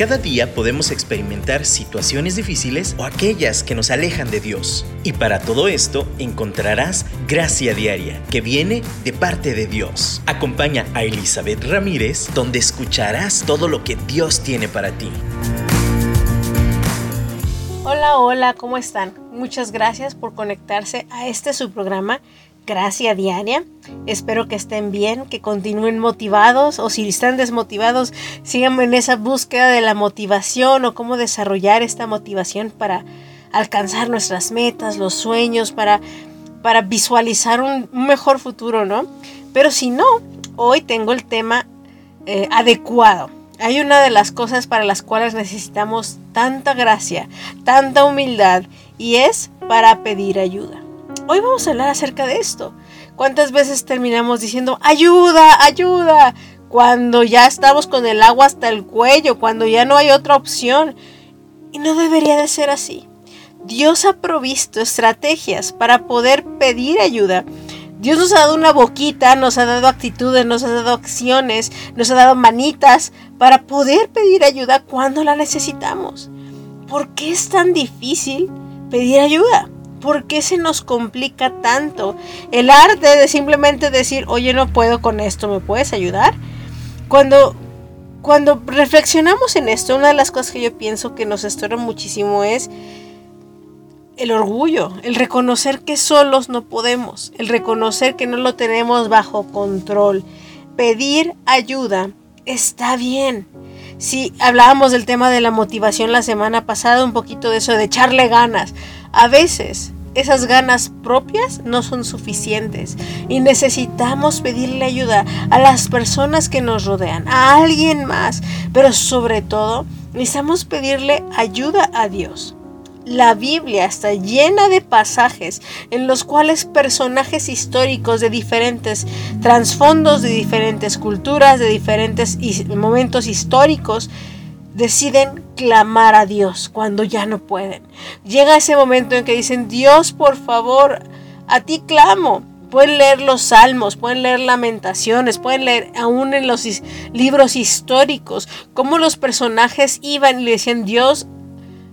Cada día podemos experimentar situaciones difíciles o aquellas que nos alejan de Dios. Y para todo esto encontrarás gracia diaria que viene de parte de Dios. Acompaña a Elizabeth Ramírez donde escucharás todo lo que Dios tiene para ti. Hola, hola, ¿cómo están? Muchas gracias por conectarse a este su programa Gracia Diaria. Espero que estén bien, que continúen motivados o si están desmotivados, sigan en esa búsqueda de la motivación o cómo desarrollar esta motivación para alcanzar nuestras metas, los sueños, para, para visualizar un, mejor futuro, ¿no? Pero si no, hoy tengo el tema eh, adecuado. Hay una de las cosas para las cuales necesitamos tanta gracia, tanta humildad, y es para pedir ayuda. Hoy vamos a hablar acerca de esto. ¿Cuántas veces terminamos diciendo, ayuda, ayuda? Cuando ya estamos con el agua hasta el cuello, cuando ya no hay otra opción. Y no debería de ser así. Dios ha provisto estrategias para poder pedir ayuda. Dios nos ha dado una boquita, nos ha dado actitudes, nos ha dado acciones, nos ha dado manitas para poder pedir ayuda cuando la necesitamos. ¿Por qué es tan difícil pedir ayuda? ¿Por qué se nos complica tanto? El arte de simplemente decir, oye, no puedo con esto, ¿me puedes ayudar? Cuando, cuando reflexionamos en esto, una de las cosas que yo pienso que nos estorba muchísimo es el orgullo, el reconocer que solos no podemos, el reconocer que no lo tenemos bajo control. Pedir ayuda está bien. Si hablábamos del tema de la motivación la semana pasada, un poquito de eso, de echarle ganas. A veces esas ganas propias no son suficientes y necesitamos pedirle ayuda a las personas que nos rodean, a alguien más, pero sobre todo necesitamos pedirle ayuda a Dios. La Biblia está llena de pasajes en los cuales personajes históricos de diferentes trasfondos, de diferentes culturas, de diferentes momentos históricos, deciden clamar a Dios cuando ya no pueden. Llega ese momento en que dicen, Dios, por favor, a ti clamo. Pueden leer los salmos, pueden leer lamentaciones, pueden leer aún en los libros históricos cómo los personajes iban y le decían, Dios,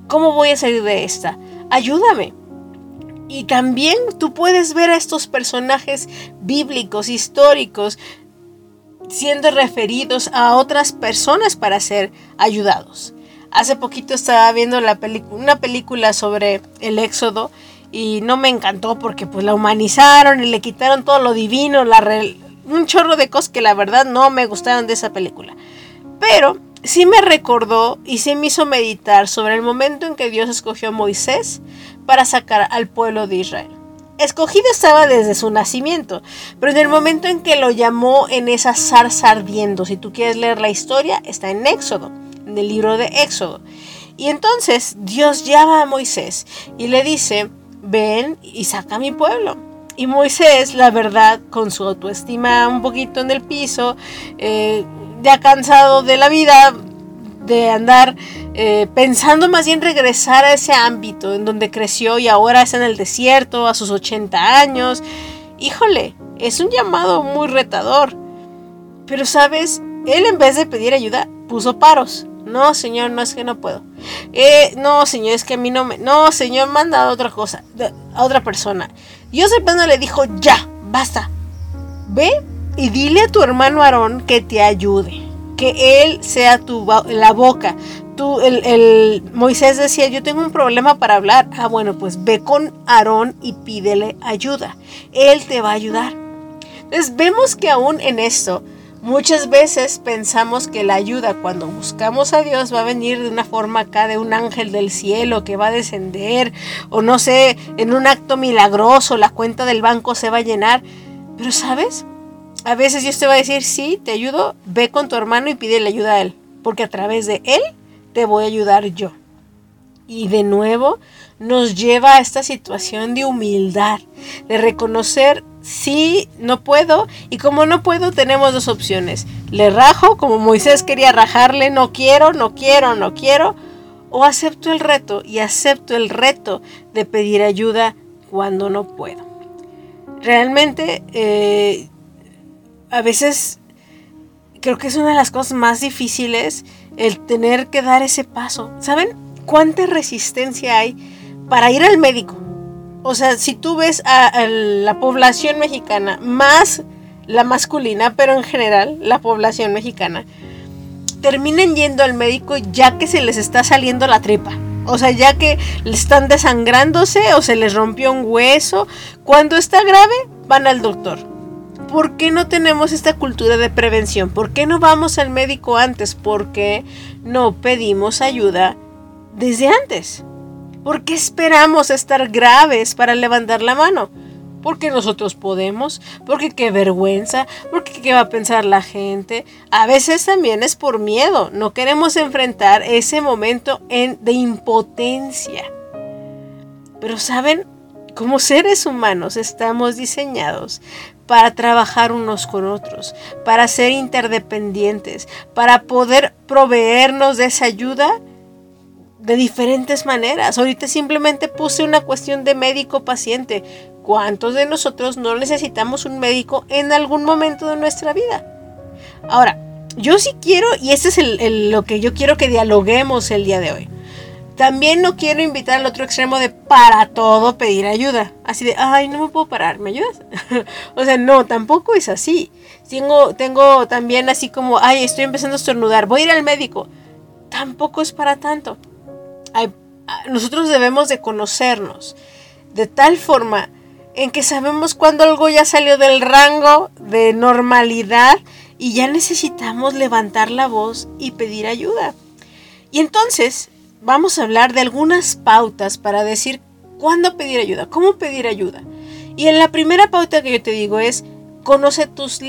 ¿cómo voy a salir de esta? Ayúdame. Y también tú puedes ver a estos personajes bíblicos, históricos, siendo referidos a otras personas para ser ayudados. Hace poquito estaba viendo una película sobre el éxodo y no me encantó porque pues la humanizaron y le quitaron todo lo divino, la un chorro de cosas que la verdad no me gustaron de esa película. Pero sí me recordó y sí me hizo meditar sobre el momento en que Dios escogió a Moisés para sacar al pueblo de Israel. Escogido estaba desde su nacimiento, pero en el momento en que lo llamó en esa zarza ardiendo, si tú quieres leer la historia, está en Éxodo, en el libro de Éxodo. Y entonces Dios llama a Moisés y le dice, ven y saca a mi pueblo. Y Moisés, la verdad, con su autoestima un poquito en el piso, eh, ya cansado de la vida, de andar eh, pensando más bien regresar a ese ámbito en donde creció y ahora es en el desierto a sus 80 años. Híjole, es un llamado muy retador. Pero sabes, él en vez de pedir ayuda puso paros. No, señor, no es que no puedo. Eh, no, señor, es que a mí no me... No, señor, manda a otra cosa, a otra persona. El plano le dijo, ya, basta. Ve y dile a tu hermano Aarón que te ayude que Él sea tu, la boca. Tú, el, Moisés decía, yo tengo un problema para hablar. Ah, bueno, pues ve con Aarón y pídele ayuda. Él te va a ayudar. Entonces vemos que aún en esto, muchas veces pensamos que la ayuda cuando buscamos a Dios va a venir de una forma acá de un ángel del cielo que va a descender o no sé, en un acto milagroso la cuenta del banco se va a llenar. Pero sabes, a veces Dios te va a decir, sí, te ayudo, ve con tu hermano y pídele ayuda a él, porque a través de él te voy a ayudar yo. Y de nuevo nos lleva a esta situación de humildad, de reconocer, sí, no puedo, y como no puedo, tenemos dos opciones. Le rajo, como Moisés quería rajarle, no quiero, no quiero, no quiero, o acepto el reto y acepto el reto de pedir ayuda cuando no puedo. Realmente eh, a veces creo que es una de las cosas más difíciles el tener que dar ese paso. ¿Saben cuánta resistencia hay para ir al médico? O sea, si tú ves a, la población mexicana, más la masculina, pero en general la población mexicana, terminan yendo al médico ya que se les está saliendo la tripa. O sea, ya que están desangrándose o se les rompió un hueso. Cuando está grave, van al doctor. ¿Por qué no tenemos esta cultura de prevención? ¿Por qué no vamos al médico antes? ¿Por qué no pedimos ayuda desde antes? ¿Por qué esperamos estar graves para levantar la mano? porque nosotros podemos, porque qué vergüenza, porque qué va a pensar la gente. A veces también es por miedo, no queremos enfrentar ese momento de impotencia. Pero saben, como seres humanos estamos diseñados para trabajar unos con otros, para ser interdependientes, para poder proveernos de esa ayuda de diferentes maneras. Ahorita simplemente puse una cuestión de médico-paciente. ¿Cuántos de nosotros no necesitamos un médico en algún momento de nuestra vida? Ahora, yo sí quiero, y este es lo que yo quiero que dialoguemos el día de hoy. También no quiero invitar al otro extremo de para todo pedir ayuda. Así de, ay, no me puedo parar, ¿me ayudas? o sea, no, tampoco es así. Tengo, tengo también así como, ay, estoy empezando a estornudar, voy a ir al médico. Tampoco es para tanto. Nosotros debemos de conocernos de tal forma en que sabemos cuando algo ya salió del rango de normalidad y ya necesitamos levantar la voz y pedir ayuda. Y entonces vamos a hablar de algunas pautas para decir cuándo pedir ayuda, cómo pedir ayuda. Y en la primera pauta que yo te digo es, conoce tus,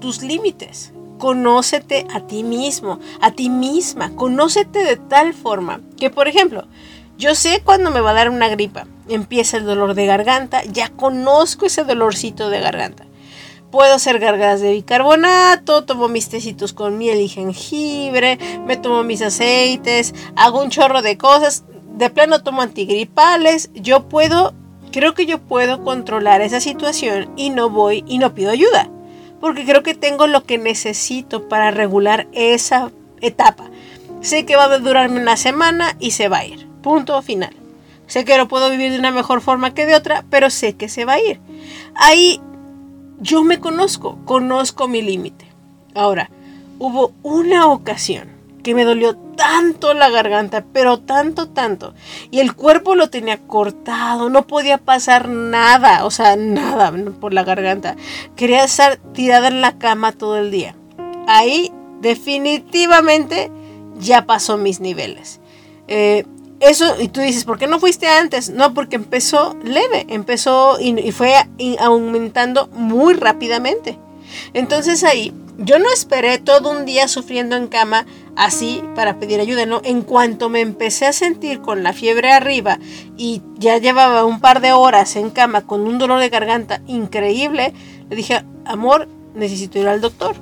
tus límites, conócete a ti mismo, a ti misma, conócete de tal forma que, por ejemplo, yo sé cuándo me va a dar una gripa. Empieza el dolor de garganta. Ya conozco ese dolorcito de garganta. Puedo hacer gargaras de bicarbonato, tomo mis tecitos con miel y jengibre, me tomo mis aceites, hago un chorro de cosas. De plano tomo antigripales. Yo puedo, creo que yo puedo controlar esa situación y no voy y no pido ayuda. Porque creo que tengo lo que necesito para regular esa etapa. Sé que va a durarme una semana y se va a ir. Punto final. Sé que lo puedo vivir de una mejor forma que de otra, pero sé que se va a ir. Ahí yo me conozco, conozco mi límite. Ahora, hubo una ocasión que me dolió tanto la garganta, pero tanto, tanto. Y el cuerpo lo tenía cortado, no podía pasar nada, o sea, nada por la garganta. Quería estar tirada en la cama todo el día. Ahí definitivamente ya pasó mis niveles. Eh, eso, y tú dices, ¿por qué no fuiste antes? No, porque empezó leve, empezó y, fue aumentando muy rápidamente. Entonces ahí, yo no esperé todo un día sufriendo en cama así para pedir ayuda, ¿no? En cuanto me empecé a sentir con la fiebre arriba y ya llevaba un par de horas en cama con un dolor de garganta increíble, le dije, amor, necesito ir al doctor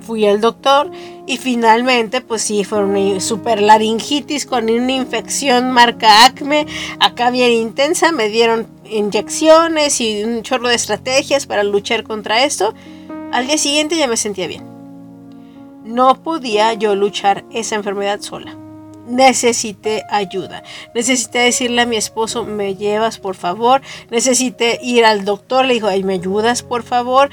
fui al doctor y finalmente, pues sí, fue una super laringitis con una infección marca acme, acá bien intensa, me dieron inyecciones y un chorro de estrategias para luchar contra esto. Al día siguiente ya me sentía bien. No podía yo luchar esa enfermedad sola. Necesité ayuda. Necesité decirle a mi esposo, me llevas por favor. Necesité ir al doctor, le dijo, ay, me ayudas por favor.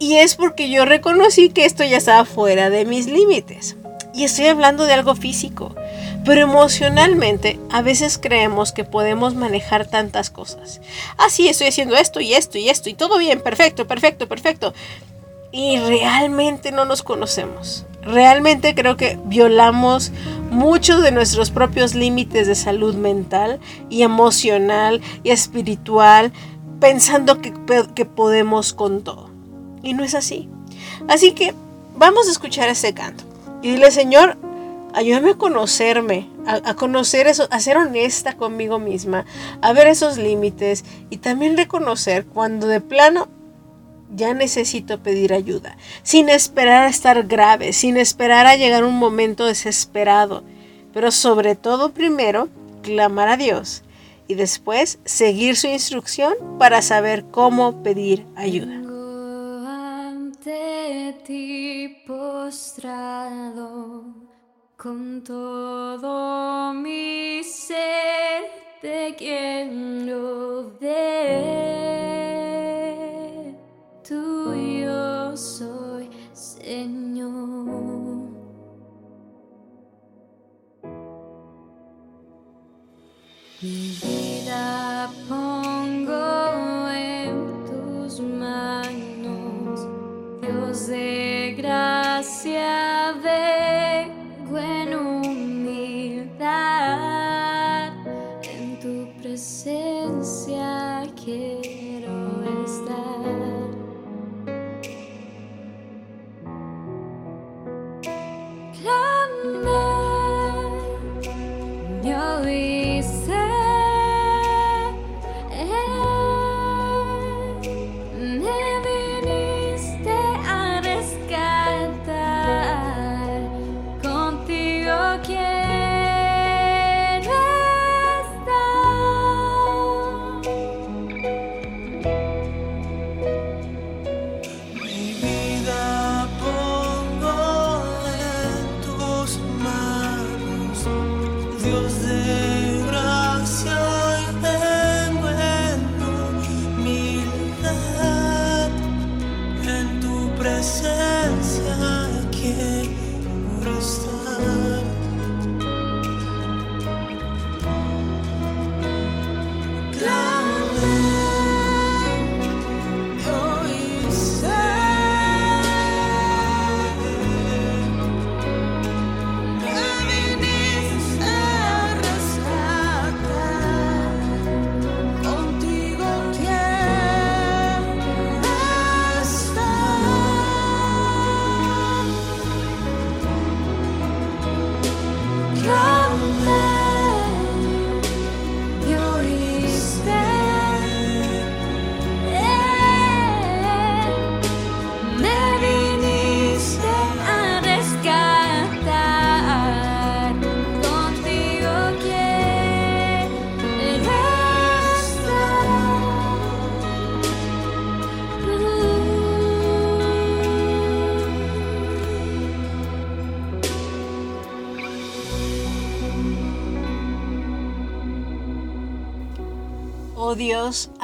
Y es porque yo reconocí que esto ya estaba fuera de mis límites. Y estoy hablando de algo físico. Pero emocionalmente a veces creemos que podemos manejar tantas cosas. Ah, sí, estoy haciendo esto y esto y esto y todo bien, perfecto, perfecto, perfecto. Y realmente no nos conocemos. Realmente creo que violamos muchos de nuestros propios límites de salud mental y emocional y espiritual pensando que, que podemos con todo. Y no es así. Así que vamos a escuchar ese canto. Y dile, Señor, ayúdame a conocerme, a, conocer eso, a ser honesta conmigo misma, a ver esos límites y también reconocer cuando de plano ya necesito pedir ayuda, sin esperar a estar grave, sin esperar a llegar un momento desesperado, pero sobre todo primero clamar a Dios y después seguir su instrucción para saber cómo pedir ayuda.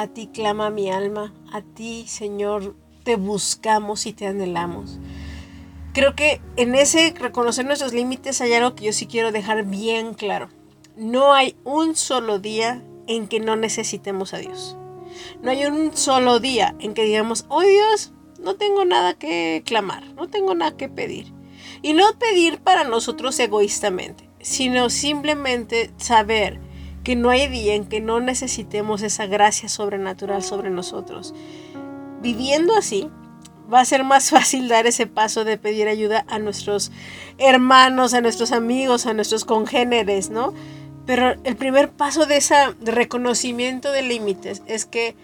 A ti clama mi alma, a ti Señor te buscamos y te anhelamos. Creo que en ese reconocer nuestros límites hay algo que yo sí quiero dejar bien claro. No hay un solo día en que no necesitemos a Dios. No hay un solo día en que digamos, oh Dios, no tengo nada que clamar, no tengo nada que pedir. Y no pedir para nosotros egoístamente, sino simplemente saber que no hay día en que no necesitemos esa gracia sobrenatural sobre nosotros. Viviendo así, va a ser más fácil dar ese paso de pedir ayuda a nuestros hermanos, a nuestros amigos, a nuestros congéneres, ¿no? Pero el primer paso de ese reconocimiento de límites es que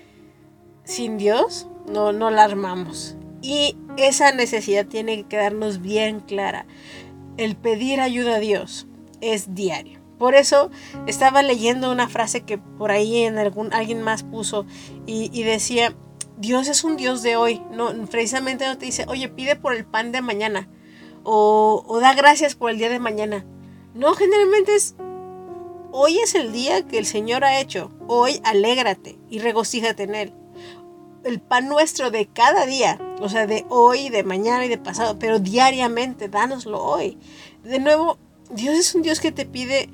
sin Dios no, no la armamos. Y esa necesidad tiene que quedarnos bien clara. El pedir ayuda a Dios es diario. Por eso estaba leyendo una frase que por ahí en algún, alguien más puso y, decía, Dios es un Dios de hoy. No, precisamente no te dice, oye, pide por el pan de mañana o, o da gracias por el día de mañana. No, generalmente es, hoy es el día que el Señor ha hecho. Hoy alégrate y regocíjate en Él. El pan nuestro de cada día, o sea, de hoy, de mañana y de pasado, pero diariamente, dánoslo hoy. De nuevo, Dios es un Dios que te pide,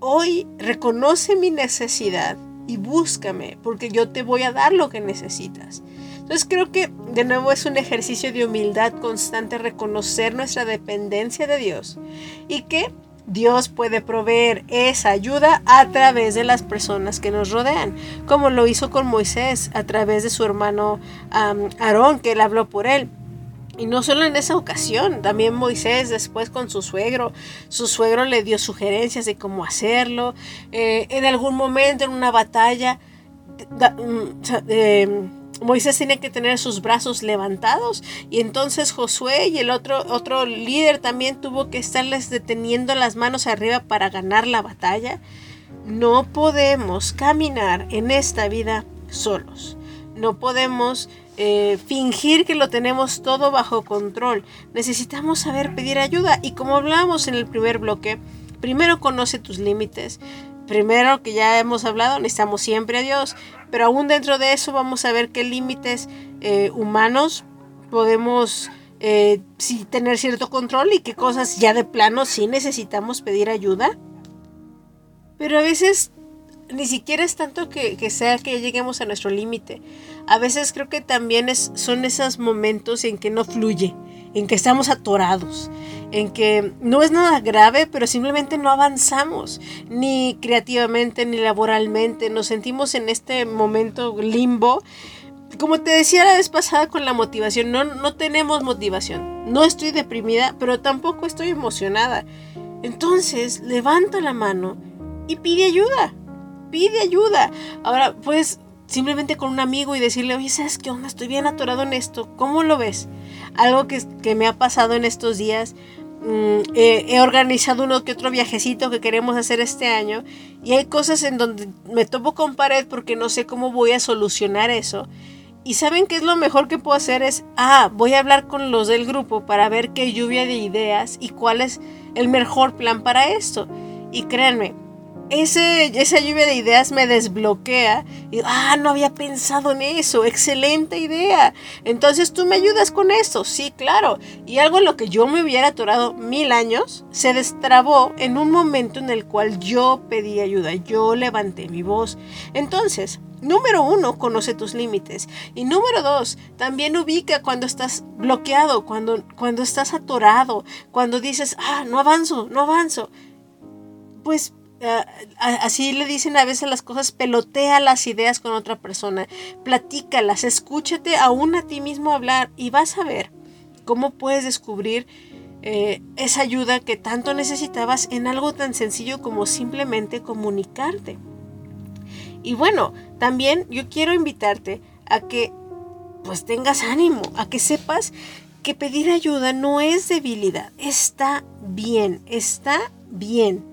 hoy reconoce mi necesidad y búscame, porque yo te voy a dar lo que necesitas. Entonces creo que de nuevo es un ejercicio de humildad constante reconocer nuestra dependencia de Dios y que Dios puede proveer esa ayuda a través de las personas que nos rodean, como lo hizo con Moisés a través de su hermano Aarón, que él habló por él. Y no solo en esa ocasión, también Moisés después con su suegro, su suegro le dio sugerencias de cómo hacerlo. Eh, en algún momento en una batalla, um, eh, Moisés tenía que tener sus brazos levantados y entonces Josué y el otro, otro líder también tuvo que estarles deteniendo las manos arriba para ganar la batalla. No podemos caminar en esta vida solos. no podemos eh, fingir que lo tenemos todo bajo control. Necesitamos saber pedir ayuda y como hablábamos en el primer bloque, primero conoce tus límites. Primero que ya hemos hablado, necesitamos siempre a Dios, pero aún dentro de eso vamos a ver qué límites eh, humanos podemos eh, tener cierto control y qué cosas ya de plano sí necesitamos pedir ayuda. Pero a veces ni siquiera es tanto que, sea que lleguemos a nuestro límite. A veces creo que también es, son esos momentos en que no fluye, en que estamos atorados, en que no es nada grave, pero simplemente no avanzamos, ni creativamente, ni laboralmente. Nos sentimos en este momento limbo. Como te decía la vez pasada con la motivación, no, no tenemos motivación. No estoy deprimida, pero tampoco estoy emocionada. Entonces, levanta la mano y pide ayuda pide ayuda. Ahora, puedes simplemente con un amigo y decirle, oye, ¿sabes qué onda? Estoy bien atorado en esto. ¿Cómo lo ves? Algo que, que me ha pasado en estos días. Mm, eh, he organizado uno que otro viajecito que queremos hacer este año y hay cosas en donde me topo con pared porque no sé cómo voy a solucionar eso. Y saben qué es lo mejor que puedo hacer es, ah, voy a hablar con los del grupo para ver qué lluvia de ideas y cuál es el mejor plan para esto. Y créanme, ese, esa lluvia de ideas me desbloquea. Y, ah, no había pensado en eso. Excelente idea. Entonces tú me ayudas con eso. Sí, claro. Y algo en lo que yo me hubiera atorado mil años se destrabó en un momento en el cual yo pedí ayuda. Yo levanté mi voz. Entonces, Número uno, conoce tus límites. Y número dos, también ubica cuando estás bloqueado, cuando, cuando estás atorado, cuando dices, ah, no avanzo, no avanzo. Pues así le dicen a veces las cosas, pelotea las ideas con otra persona, platícalas, escúchate aún a ti mismo hablar y vas a ver cómo puedes descubrir eh, esa ayuda que tanto necesitabas en algo tan sencillo como simplemente comunicarte. Y bueno, también yo quiero invitarte a que pues tengas ánimo, a que sepas que pedir ayuda no es debilidad, está bien, está bien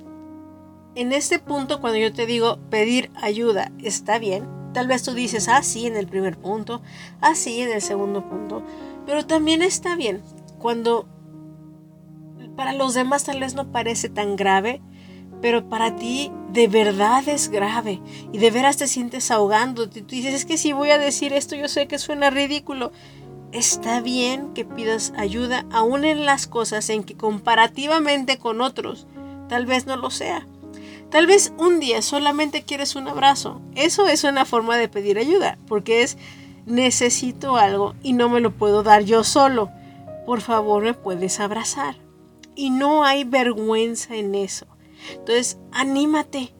en este punto, cuando yo te digo pedir ayuda, está bien. Tal vez tú dices, ah, en el primer punto, ah, en el segundo punto. Pero también está bien cuando para los demás tal vez no parece tan grave, pero para ti de verdad es grave y de veras te sientes ahogando. Tú dices, es que si voy a decir esto, yo sé que suena ridículo. Está bien que pidas ayuda aún en las cosas en que comparativamente con otros tal vez no lo sea. Tal vez un día solamente quieres un abrazo. Eso es una forma de pedir ayuda, porque es necesito algo y no me lo puedo dar yo solo. Por favor, me puedes abrazar. Y no hay vergüenza en eso. Entonces, anímate.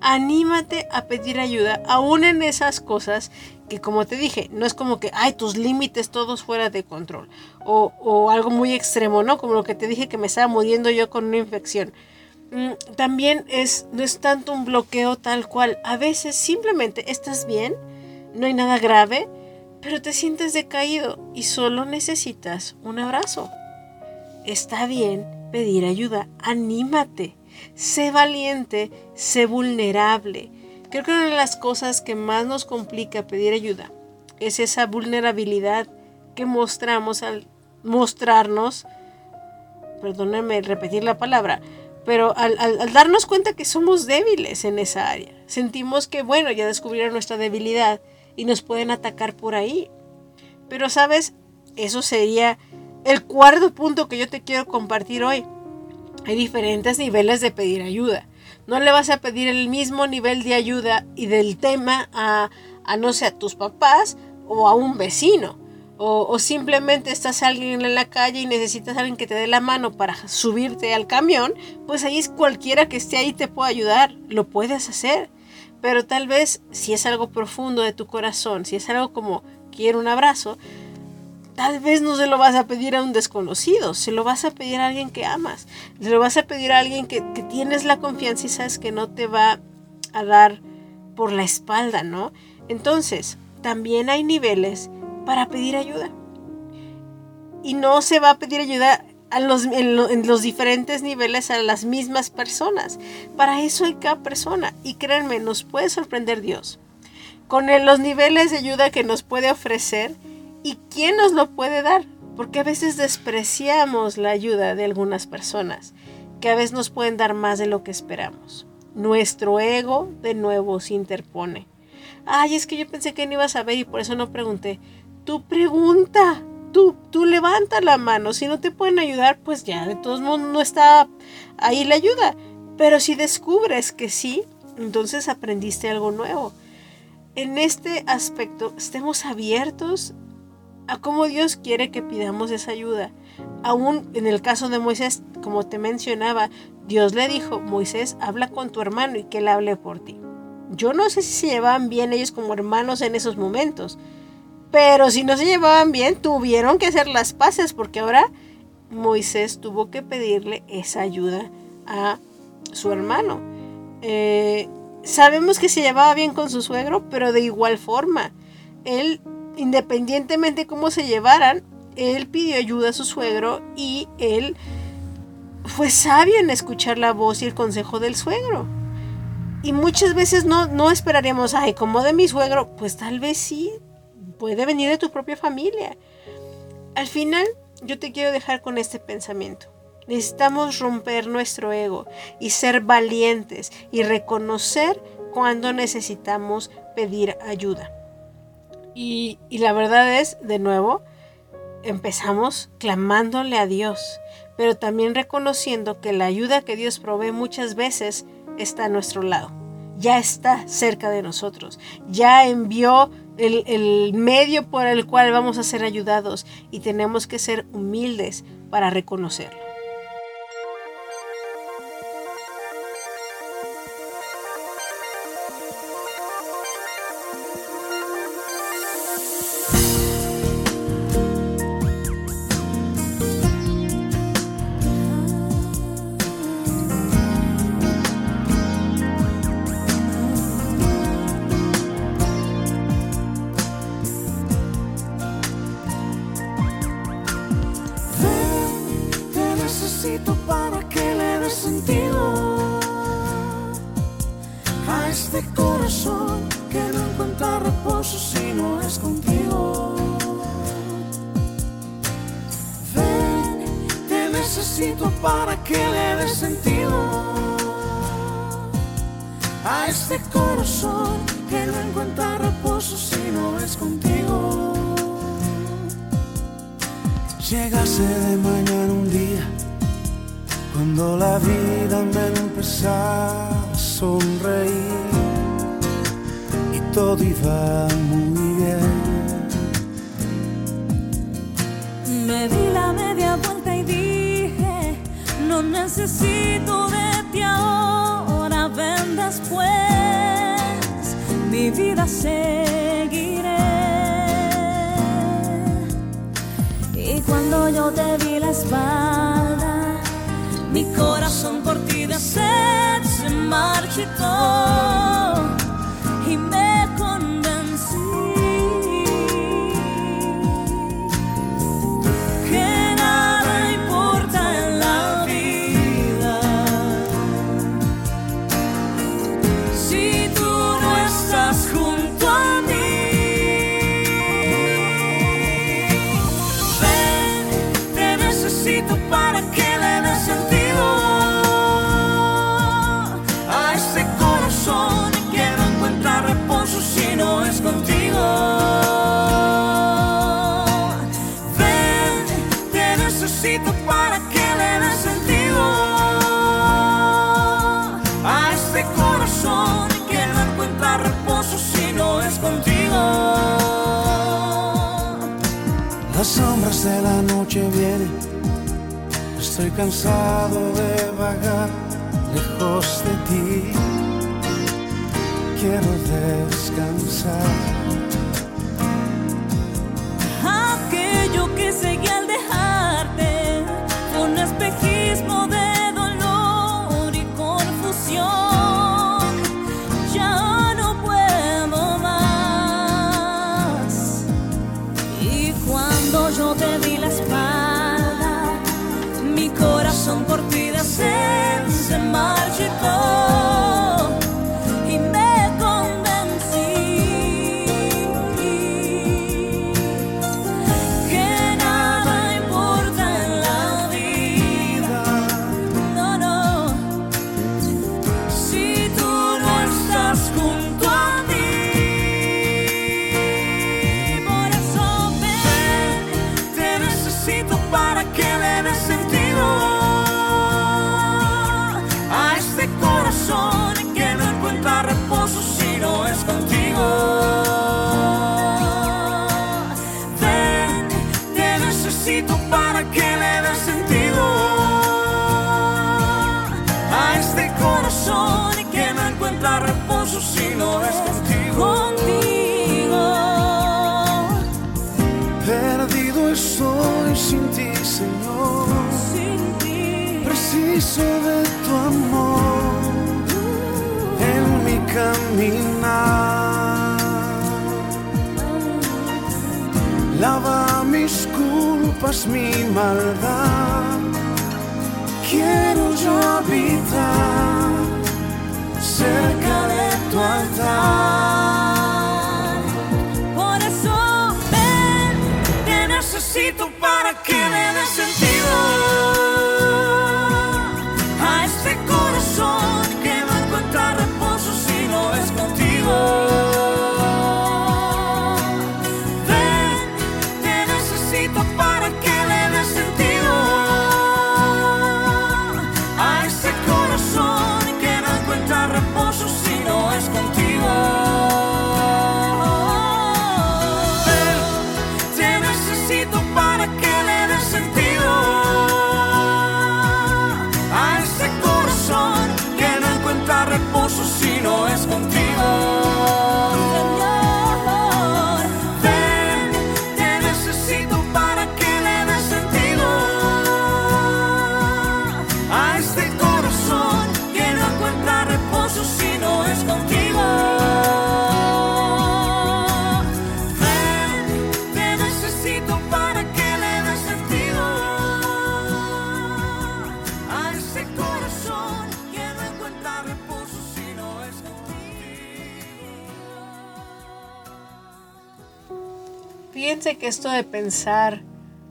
Anímate a pedir ayuda, aún en esas cosas que como te dije, no es como que, hay tus límites todos fuera de control. O, o algo muy extremo, ¿no? Como lo que te dije que me estaba muriendo yo con una infección. Mm, también es, no es tanto un bloqueo tal cual. A veces simplemente estás bien, no hay nada grave, pero te sientes decaído y solo necesitas un abrazo. Está bien pedir ayuda, anímate, sé valiente, sé vulnerable. Creo que una de las cosas que más nos complica pedir ayuda es esa vulnerabilidad que mostramos al mostrarnos, perdónenme repetir la palabra, pero al, darnos cuenta que somos débiles en esa área, sentimos que, bueno, ya descubrieron nuestra debilidad y nos pueden atacar por ahí. Pero, ¿sabes? Eso sería el cuarto punto que yo te quiero compartir hoy. Hay diferentes niveles de pedir ayuda. No le vas a pedir el mismo nivel de ayuda y del tema a, a no sé, a tus papás o a un vecino o, simplemente estás alguien en la calle y necesitas a alguien que te dé la mano para subirte al camión, pues ahí es cualquiera que esté ahí te puede ayudar, lo puedes hacer. Pero tal vez si es algo profundo de tu corazón, si es algo como quiero un abrazo, tal vez no se lo vas a pedir a un desconocido, se lo vas a pedir a alguien que amas, se lo vas a pedir a alguien que, que tienes la confianza y sabes que no te va a dar por la espalda, ¿no? Entonces, también hay niveles para pedir ayuda. Y no se va a pedir ayuda a los, en, los diferentes niveles a las mismas personas. Para eso hay cada persona. Y créanme, nos puede sorprender Dios. con los niveles de ayuda que nos puede ofrecer y quién nos lo puede dar. Porque a veces despreciamos la ayuda de algunas personas, que a veces nos pueden dar más de lo que esperamos. Nuestro ego de nuevo se interpone. Ay, es que yo pensé que no ibas a ver y por eso no pregunté. Tú pregunta, tú, tú levanta la mano. Si no te pueden ayudar, pues ya, de todos modos no está ahí la ayuda. Pero si descubres que sí, entonces aprendiste algo nuevo. En este aspecto, estemos abiertos a cómo Dios quiere que pidamos esa ayuda. Aún en el caso de Moisés, como te mencionaba, Dios le dijo, Moisés, habla con tu hermano y que él hable por ti. Yo no sé si se llevaban bien ellos como hermanos en esos momentos, pero si no se llevaban bien, tuvieron que hacer las paces porque ahora Moisés tuvo que pedirle esa ayuda a su hermano. Eh, sabemos que se llevaba bien con su suegro, pero de igual forma, él, independientemente cómo se llevaran, él pidió ayuda a su suegro y él fue sabio en escuchar la voz y el consejo del suegro. Y muchas veces no, no esperaríamos, ay, como de mi suegro, pues tal vez sí, puede venir de tu propia familia. Al final, yo te quiero dejar con este pensamiento. Necesitamos romper nuestro ego y ser valientes y reconocer cuando necesitamos pedir ayuda. Y, y, la verdad es, de nuevo, empezamos clamándole a Dios, pero también reconociendo que la ayuda que Dios provee muchas veces está a nuestro lado, ya está cerca de nosotros, ya envió el, el, medio por el cual vamos a ser ayudados y tenemos que ser humildes para reconocerlo. Necesito de ti ahora, ven después, mi vida seguiré. Y cuando yo te vi la espalda, mi corazón Las sombras de la noche vienen, estoy cansado de vagar lejos de ti. Quiero descansar. Necesito para que le dé sentido a este corazón que no encuentra reposo si no es contigo. Perdido estoy sin ti, Señor. Preciso de tu amor en mi caminar. Lava mis culpas, mi maldad. Quiero yo habitar cerca de tu altar. Fíjense que esto de pensar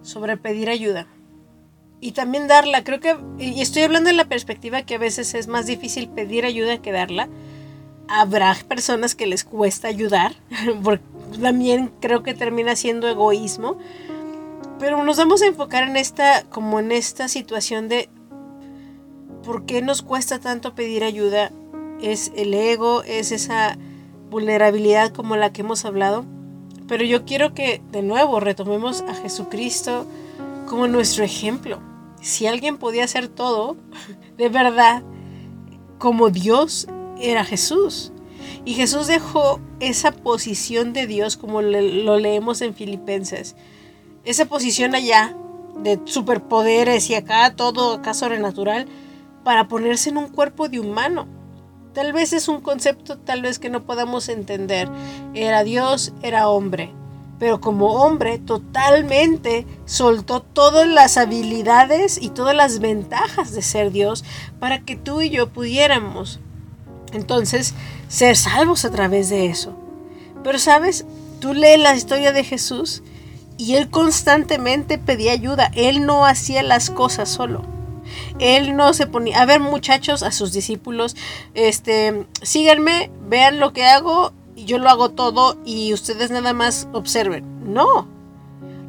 sobre pedir ayuda y también darla, creo que, y estoy hablando en la perspectiva que a veces es más difícil pedir ayuda que darla. Habrá personas que les cuesta ayudar, porque también creo que termina siendo egoísmo. Pero nos vamos a enfocar en esta, como en esta situación de por qué nos cuesta tanto pedir ayuda. Es el ego, es esa vulnerabilidad como la que hemos hablado. Pero yo quiero que de nuevo retomemos a Jesucristo como nuestro ejemplo. Si alguien podía hacer todo, de verdad, como Dios, era Jesús. Y Jesús dejó esa posición de Dios como lo leemos en Filipenses. Esa posición allá de superpoderes y acá todo acá sobrenatural para ponerse en un cuerpo de humano. Tal vez es un concepto tal vez que no podamos entender. Era Dios, era hombre. Pero como hombre totalmente soltó todas las habilidades y todas las ventajas de ser Dios para que tú y yo pudiéramos entonces ser salvos a través de eso. Pero sabes, tú lees la historia de Jesús y él constantemente pedía ayuda. Él no hacía las cosas solo. Él no se ponía, a ver muchachos, a sus discípulos, este, síganme, vean lo que hago, yo lo hago todo y ustedes nada más observen. No.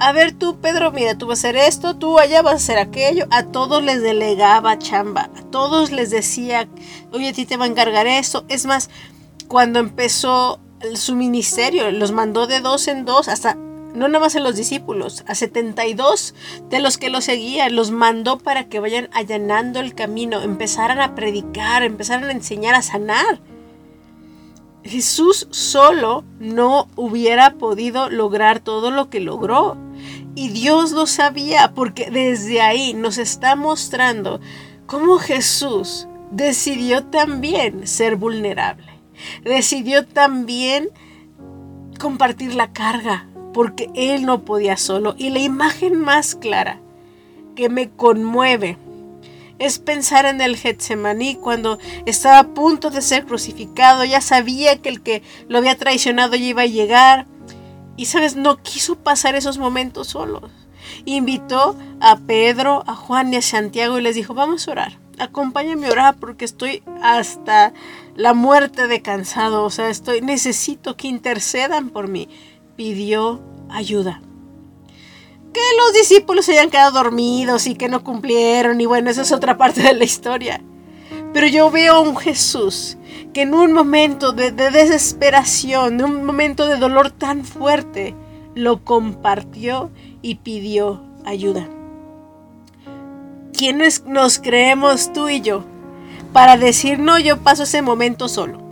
A ver tú, Pedro, mira, tú vas a hacer esto, tú allá vas a hacer aquello. A todos les delegaba chamba, a todos les decía, oye, a ti te va a encargar esto. Es más, cuando empezó su ministerio, los mandó de dos en dos, hasta, no nada más a los discípulos, a 72 de los que lo seguían, los mandó para que vayan allanando el camino, empezaran a predicar, empezaran a enseñar a sanar. Jesús solo no hubiera podido lograr todo lo que logró. Y Dios lo sabía porque desde ahí nos está mostrando cómo Jesús decidió también ser vulnerable. Decidió también compartir la carga porque Él no podía solo. Y la imagen más clara que me conmueve es pensar en el Getsemaní cuando estaba a punto de ser crucificado, ya sabía que el que lo había traicionado ya iba a llegar y sabes, no quiso pasar esos momentos solos. Invitó a Pedro, a Juan y a Santiago y les dijo, vamos a orar, acompáñame a orar porque estoy hasta la muerte de cansado, o sea, estoy, necesito que intercedan por mí. Pidió ayuda que los discípulos se hayan quedado dormidos y que no cumplieron y bueno, esa es otra parte de la historia. Pero yo veo a un Jesús que en un momento de, de desesperación, en un momento de dolor tan fuerte, lo compartió y pidió ayuda. ¿Quiénes nos creemos tú y yo para decir, no, yo paso ese momento solo?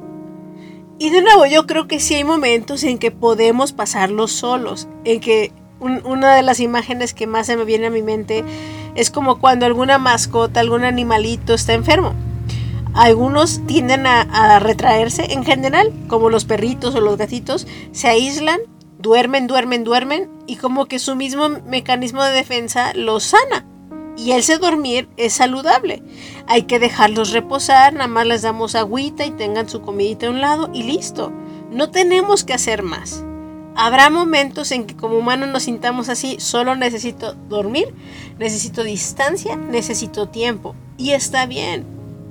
Y de nuevo, yo creo que sí hay momentos en que podemos pasarlos solos, en que un- una de las imágenes que más se me viene a mi mente es como cuando alguna mascota, algún animalito está enfermo. Algunos tienden a, a retraerse en general, como los perritos o los gatitos, se aíslan, duermen, duermen, duermen y como que su mismo mecanismo de defensa los sana. Y ese dormir es saludable. Hay que dejarlos reposar, nada más les damos agüita y tengan su comidita a un lado y listo. No tenemos que hacer más. Habrá momentos en que como humanos nos sintamos así, solo necesito dormir, necesito distancia, necesito tiempo. Y está bien.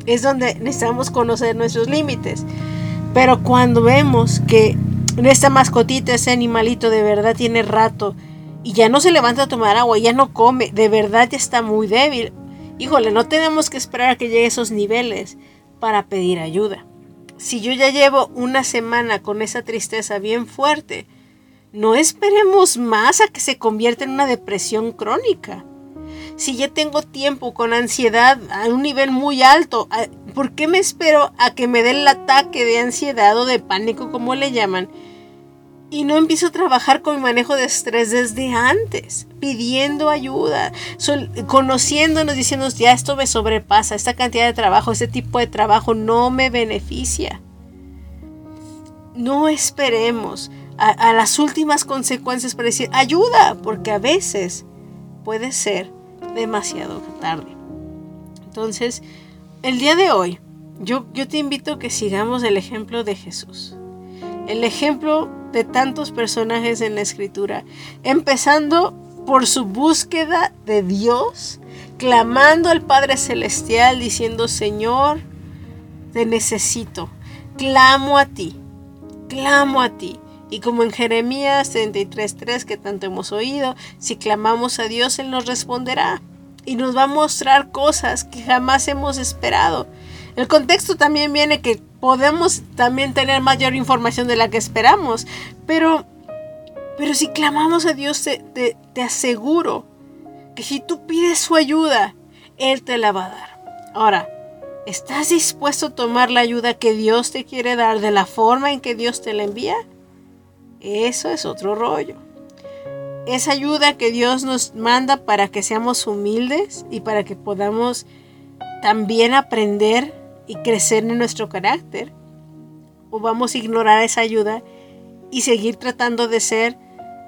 Es donde necesitamos conocer nuestros límites. Pero cuando vemos que esta mascotita, ese animalito de verdad tiene rato y ya no se levanta a tomar agua, ya no come, de verdad ya está muy débil. Híjole, no tenemos que esperar a que llegue a esos niveles para pedir ayuda. Si yo ya llevo una semana con esa tristeza bien fuerte, no esperemos más a que se convierta en una depresión crónica. Si ya tengo tiempo con ansiedad a un nivel muy alto, ¿a- ¿por qué me espero a que me dé el ataque de ansiedad o de pánico, como le llaman? Y no empiezo a trabajar con mi manejo de estrés desde antes, pidiendo ayuda, conociéndonos, diciéndonos, ya esto me sobrepasa, esta cantidad de trabajo, este tipo de trabajo no me beneficia. No esperemos a, a las últimas consecuencias para decir ayuda, porque a veces puede ser demasiado tarde. Entonces, el día de hoy, yo, yo te invito a que sigamos el ejemplo de Jesús. El ejemplo de tantos personajes en la escritura, empezando por su búsqueda de Dios, clamando al Padre Celestial, diciendo, Señor, te necesito, clamo a ti, clamo a ti. Y como en Jeremías 33.3 que tanto hemos oído, si clamamos a Dios, Él nos responderá y nos va a mostrar cosas que jamás hemos esperado. El contexto también viene que podemos también tener mayor información de la que esperamos, pero, pero si clamamos a Dios, te, te, te aseguro que si tú pides su ayuda, Él te la va a dar. Ahora, ¿estás dispuesto a tomar la ayuda que Dios te quiere dar de la forma en que Dios te la envía? Eso es otro rollo. Esa ayuda que Dios nos manda para que seamos humildes y para que podamos también aprender y crecer en nuestro carácter. O vamos a ignorar esa ayuda y seguir tratando de ser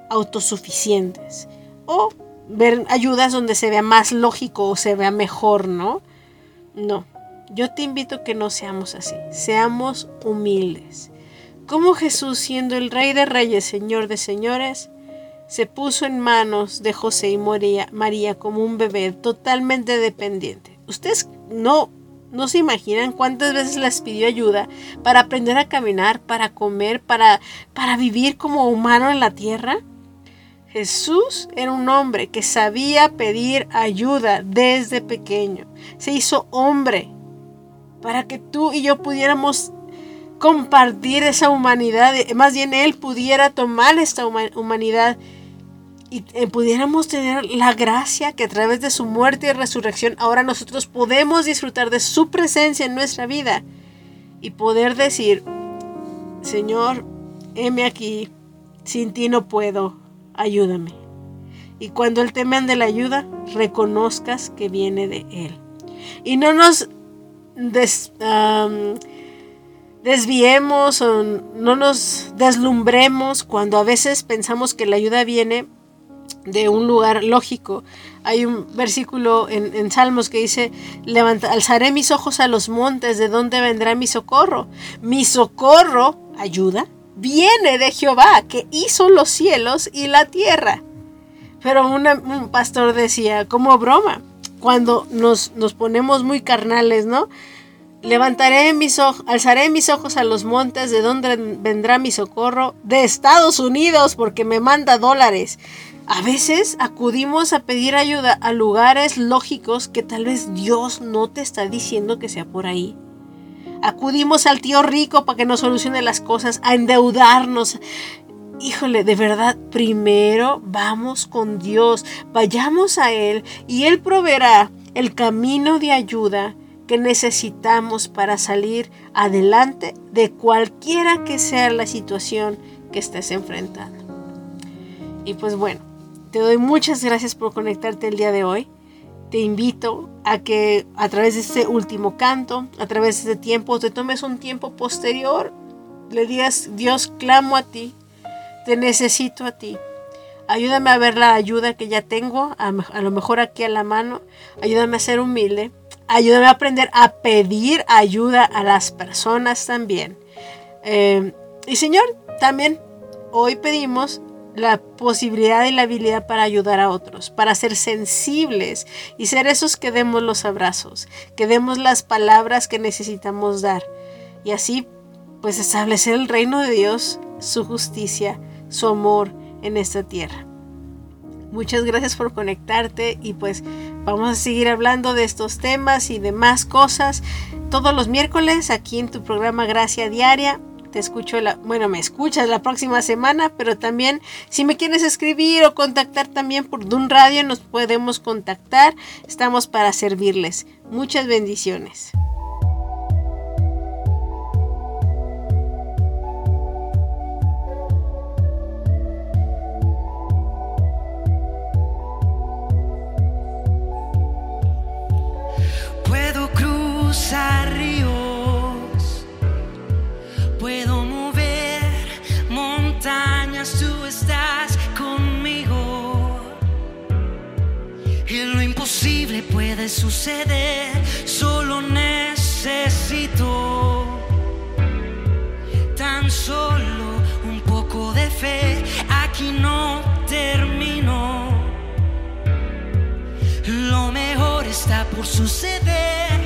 autosuficientes. O ver ayudas donde se vea más lógico o se vea mejor, ¿no? No, yo te invito a que no seamos así. Seamos humildes. Como Jesús, siendo el Rey de Reyes, Señor de Señores, se puso en manos de José y María, María como un bebé totalmente dependiente. Ustedes no, no se imaginan cuántas veces les pidió ayuda para aprender a caminar, para comer, para, para vivir como humano en la tierra. Jesús era un hombre que sabía pedir ayuda desde pequeño. Se hizo hombre para que tú y yo pudiéramos compartir esa humanidad, más bien Él pudiera tomar esta huma- humanidad y eh, pudiéramos tener la gracia que a través de su muerte y resurrección ahora nosotros podemos disfrutar de su presencia en nuestra vida y poder decir, Señor, heme aquí, sin ti no puedo, ayúdame. Y cuando Él te mande la ayuda, reconozcas que viene de Él. Y no nos des- desviemos o no nos deslumbremos cuando a veces pensamos que la ayuda viene de un lugar lógico. Hay un versículo en, Salmos que dice, Levanta, alzaré mis ojos a los montes, ¿de dónde vendrá mi socorro? Mi socorro, ayuda, viene de Jehová, que hizo los cielos y la tierra. Pero un pastor decía, como broma, cuando nos, nos ponemos muy carnales, ¿no? Levantaré mis ojos, alzaré mis ojos a los montes, de donde vendrá mi socorro, de Estados Unidos, porque me manda dólares. A veces acudimos a pedir ayuda a lugares lógicos que tal vez Dios no te está diciendo que sea por ahí. Acudimos al tío rico para que nos solucione las cosas, a endeudarnos. híjole, de verdad, primero vamos con Dios, vayamos a Él y Él proveerá el camino de ayuda que necesitamos para salir adelante de cualquiera que sea la situación que estés enfrentando. Y pues bueno, te doy muchas gracias por conectarte el día de hoy. Te invito a que a través de este último canto, a través de este tiempo, te tomes un tiempo posterior, le digas, Dios, clamo a ti, te necesito a ti. Ayúdame a ver la ayuda que ya tengo, a, lo mejor aquí a la mano. Ayúdame a ser humilde. Ayúdame a aprender a pedir ayuda a las personas también. Eh, y Señor, también hoy pedimos la posibilidad y la habilidad para ayudar a otros, para ser sensibles y ser esos que demos los abrazos, que demos las palabras que necesitamos dar. Y así, pues establecer el reino de Dios, su justicia, su amor en esta tierra. Muchas gracias por conectarte y pues vamos a seguir hablando de estos temas y de más cosas todos los miércoles aquí en tu programa Gracia Diaria. Te escucho, la, bueno, me escuchas la próxima semana, pero también si me quieres escribir o contactar también por Dun Radio nos podemos contactar. Estamos para servirles. Muchas bendiciones. Puedo cruzar suceder, solo necesito tan solo un poco de fe. Aquí no termino. Lo mejor está por suceder